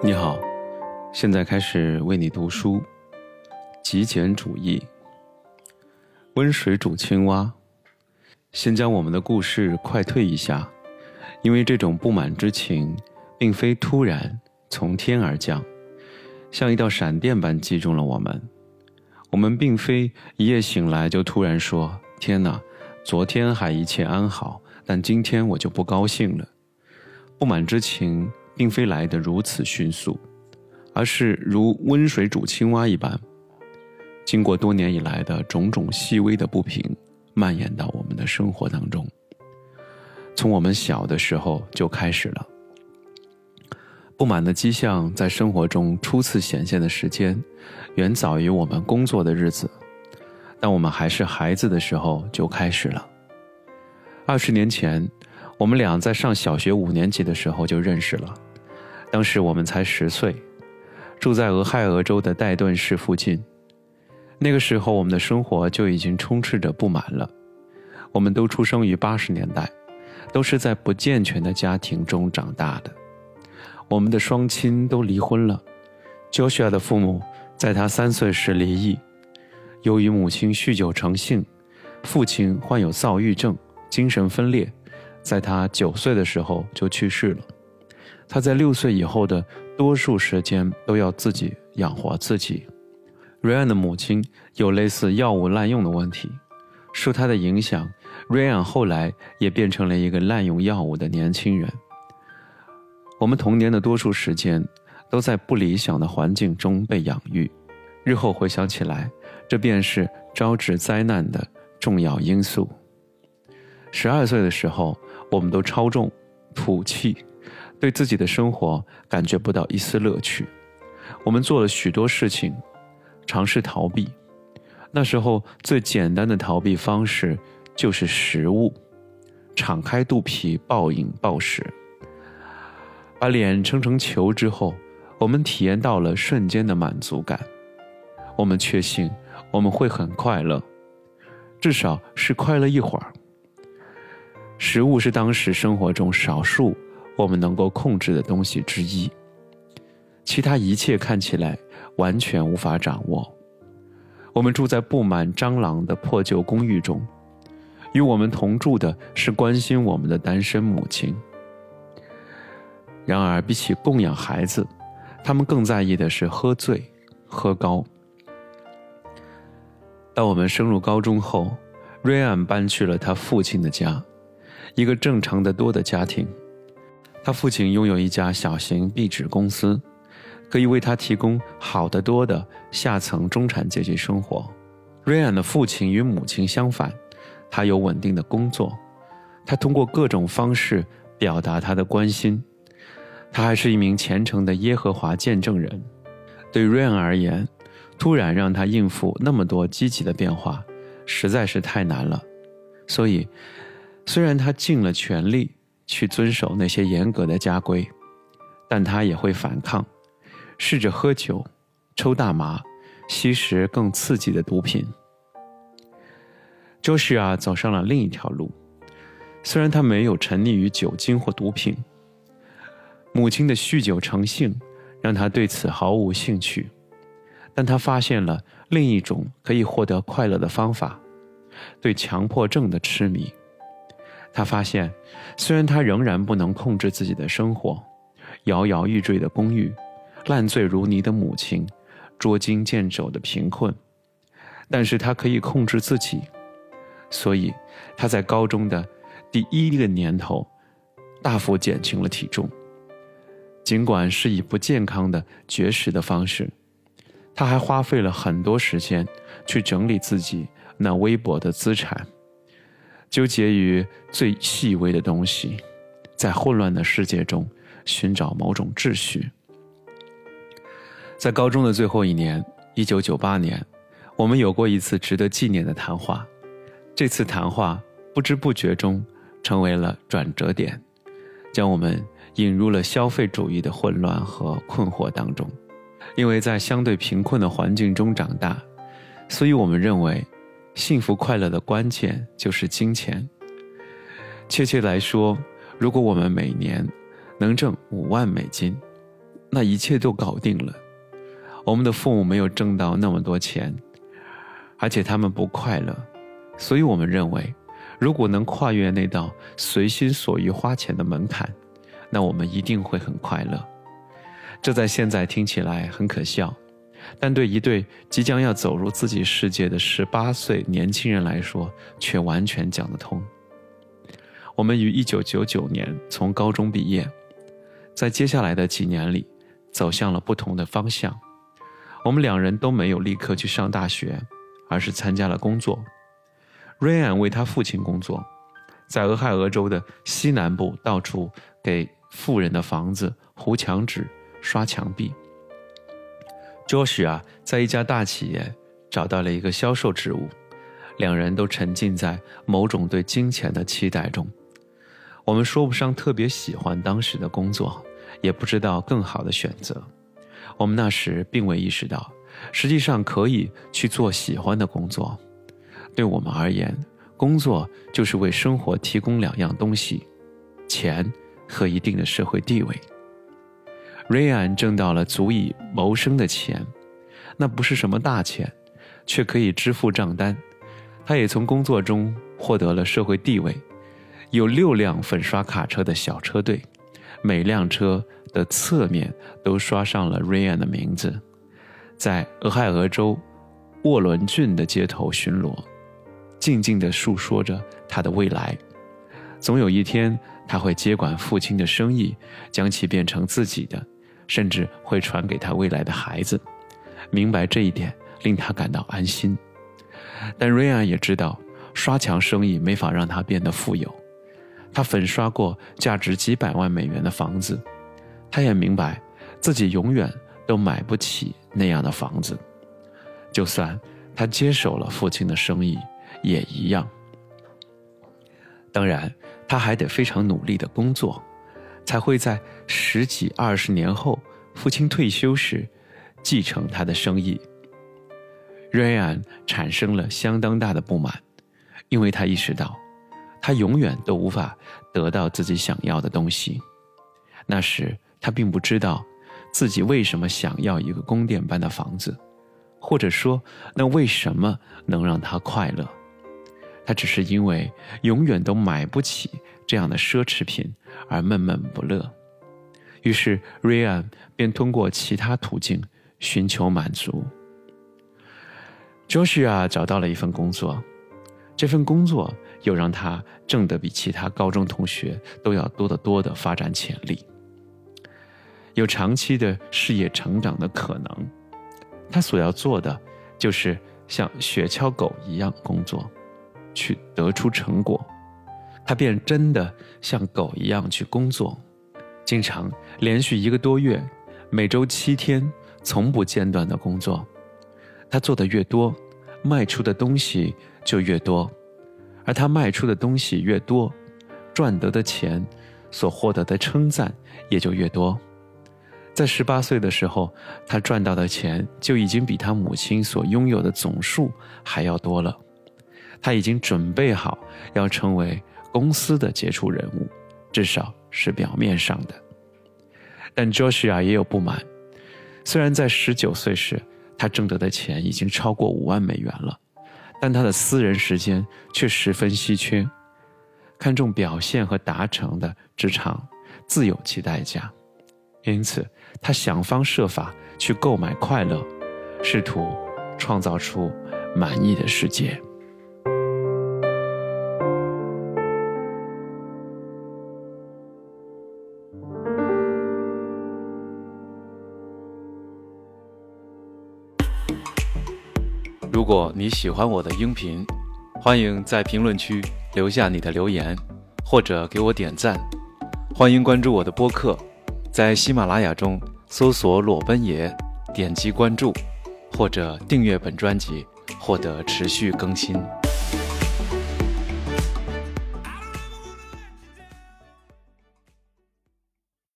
你好，现在开始为你读书。极简主义，温水煮青蛙。先将我们的故事快退一下，因为这种不满之情，并非突然从天而降，像一道闪电般击中了我们。我们并非一夜醒来就突然说：“天哪，昨天还一切安好，但今天我就不高兴了。”不满之情并非来得如此迅速，而是如温水煮青蛙一般，经过多年以来的种种细微的不平，蔓延到我们的生活当中。从我们小的时候就开始了。不满的迹象在生活中初次显现的时间，远早于我们工作的日子，但我们还是孩子的时候就开始了。二十年前。我们俩在上小学五年级的时候就认识了，当时我们才十岁，住在俄亥俄州的戴顿市附近。那个时候，我们的生活就已经充斥着不满了。我们都出生于八十年代，都是在不健全的家庭中长大的。我们的双亲都离婚了，Joshua 的父母在他三岁时离异，由于母亲酗酒成性，父亲患有躁郁症，精神分裂。在他九岁的时候就去世了。他在六岁以后的多数时间都要自己养活自己。瑞安的母亲有类似药物滥用的问题，受他的影响，瑞安后来也变成了一个滥用药物的年轻人。我们童年的多数时间都在不理想的环境中被养育，日后回想起来，这便是招致灾难的重要因素。十二岁的时候。我们都超重、土气，对自己的生活感觉不到一丝乐趣。我们做了许多事情，尝试逃避。那时候最简单的逃避方式就是食物，敞开肚皮暴饮暴食。把脸撑成球之后，我们体验到了瞬间的满足感。我们确信我们会很快乐，至少是快乐一会儿。食物是当时生活中少数我们能够控制的东西之一，其他一切看起来完全无法掌握。我们住在布满蟑螂的破旧公寓中，与我们同住的是关心我们的单身母亲。然而，比起供养孩子，他们更在意的是喝醉、喝高。当我们升入高中后，瑞安搬去了他父亲的家。一个正常的多的家庭，他父亲拥有一家小型壁纸公司，可以为他提供好得多的下层中产阶级生活。瑞安的父亲与母亲相反，他有稳定的工作，他通过各种方式表达他的关心。他还是一名虔诚的耶和华见证人。对瑞安而言，突然让他应付那么多积极的变化，实在是太难了，所以。虽然他尽了全力去遵守那些严格的家规，但他也会反抗，试着喝酒、抽大麻、吸食更刺激的毒品。周氏啊，走上了另一条路。虽然他没有沉溺于酒精或毒品，母亲的酗酒成性让他对此毫无兴趣，但他发现了另一种可以获得快乐的方法——对强迫症的痴迷。他发现，虽然他仍然不能控制自己的生活，摇摇欲坠的公寓，烂醉如泥的母亲，捉襟见肘的贫困，但是他可以控制自己，所以他在高中的第一个年头，大幅减轻了体重。尽管是以不健康的绝食的方式，他还花费了很多时间去整理自己那微薄的资产。纠结于最细微的东西，在混乱的世界中寻找某种秩序。在高中的最后一年，一九九八年，我们有过一次值得纪念的谈话。这次谈话不知不觉中成为了转折点，将我们引入了消费主义的混乱和困惑当中。因为在相对贫困的环境中长大，所以我们认为。幸福快乐的关键就是金钱。确切来说，如果我们每年能挣五万美金，那一切都搞定了。我们的父母没有挣到那么多钱，而且他们不快乐，所以我们认为，如果能跨越那道随心所欲花钱的门槛，那我们一定会很快乐。这在现在听起来很可笑，但对一对即将要走入自己世界的十八岁年轻人来说，却完全讲得通。我们于一九九九年从高中毕业，在接下来的几年里，走向了不同的方向。我们两人都没有立刻去上大学，而是参加了工作。瑞安为他父亲工作，在俄亥俄州的西南部到处给富人的房子糊墙纸。刷墙壁。Josh 啊，在一家大企业找到了一个销售职务，两人都沉浸在某种对金钱的期待中。我们说不上特别喜欢当时的工作，也不知道更好的选择。我们那时并未意识到，实际上可以去做喜欢的工作。对我们而言，工作就是为生活提供两样东西：钱和一定的社会地位。瑞安挣到了足以谋生的钱，那不是什么大钱，却可以支付账单。他也从工作中获得了社会地位，有六辆粉刷卡车的小车队，每辆车的侧面都刷上了瑞安的名字，在俄亥俄州沃伦郡的街头巡逻，静静地述说着他的未来。总有一天，他会接管父亲的生意，将其变成自己的。甚至会传给他未来的孩子。明白这一点，令他感到安心。但瑞安也知道，刷墙生意没法让他变得富有。他粉刷过价值几百万美元的房子，他也明白自己永远都买不起那样的房子。就算他接手了父亲的生意，也一样。当然，他还得非常努力的工作。才会在十几二十年后，父亲退休时，继承他的生意。瑞安产生了相当大的不满，因为他意识到，他永远都无法得到自己想要的东西。那时他并不知道，自己为什么想要一个宫殿般的房子，或者说，那为什么能让他快乐？他只是因为永远都买不起这样的奢侈品而闷闷不乐，于是瑞安便通过其他途径寻求满足。Joshua 找到了一份工作，这份工作又让他挣得比其他高中同学都要多得多的发展潜力，有长期的事业成长的可能。他所要做的就是像雪橇狗一样工作。去得出成果，他便真的像狗一样去工作，经常连续一个多月，每周七天，从不间断的工作。他做的越多，卖出的东西就越多，而他卖出的东西越多，赚得的钱，所获得的称赞也就越多。在十八岁的时候，他赚到的钱就已经比他母亲所拥有的总数还要多了。他已经准备好要成为公司的杰出人物，至少是表面上的。但 Joshua 也有不满，虽然在十九岁时他挣得的钱已经超过五万美元了，但他的私人时间却十分稀缺，看重表现和达成的职场自有其代价，因此他想方设法去购买快乐，试图创造出满意的世界。如果你喜欢我的音频，欢迎在评论区留下你的留言，或者给我点赞。欢迎关注我的播客，在喜马拉雅中搜索“裸奔爷”，点击关注，或者订阅本专辑，获得持续更新。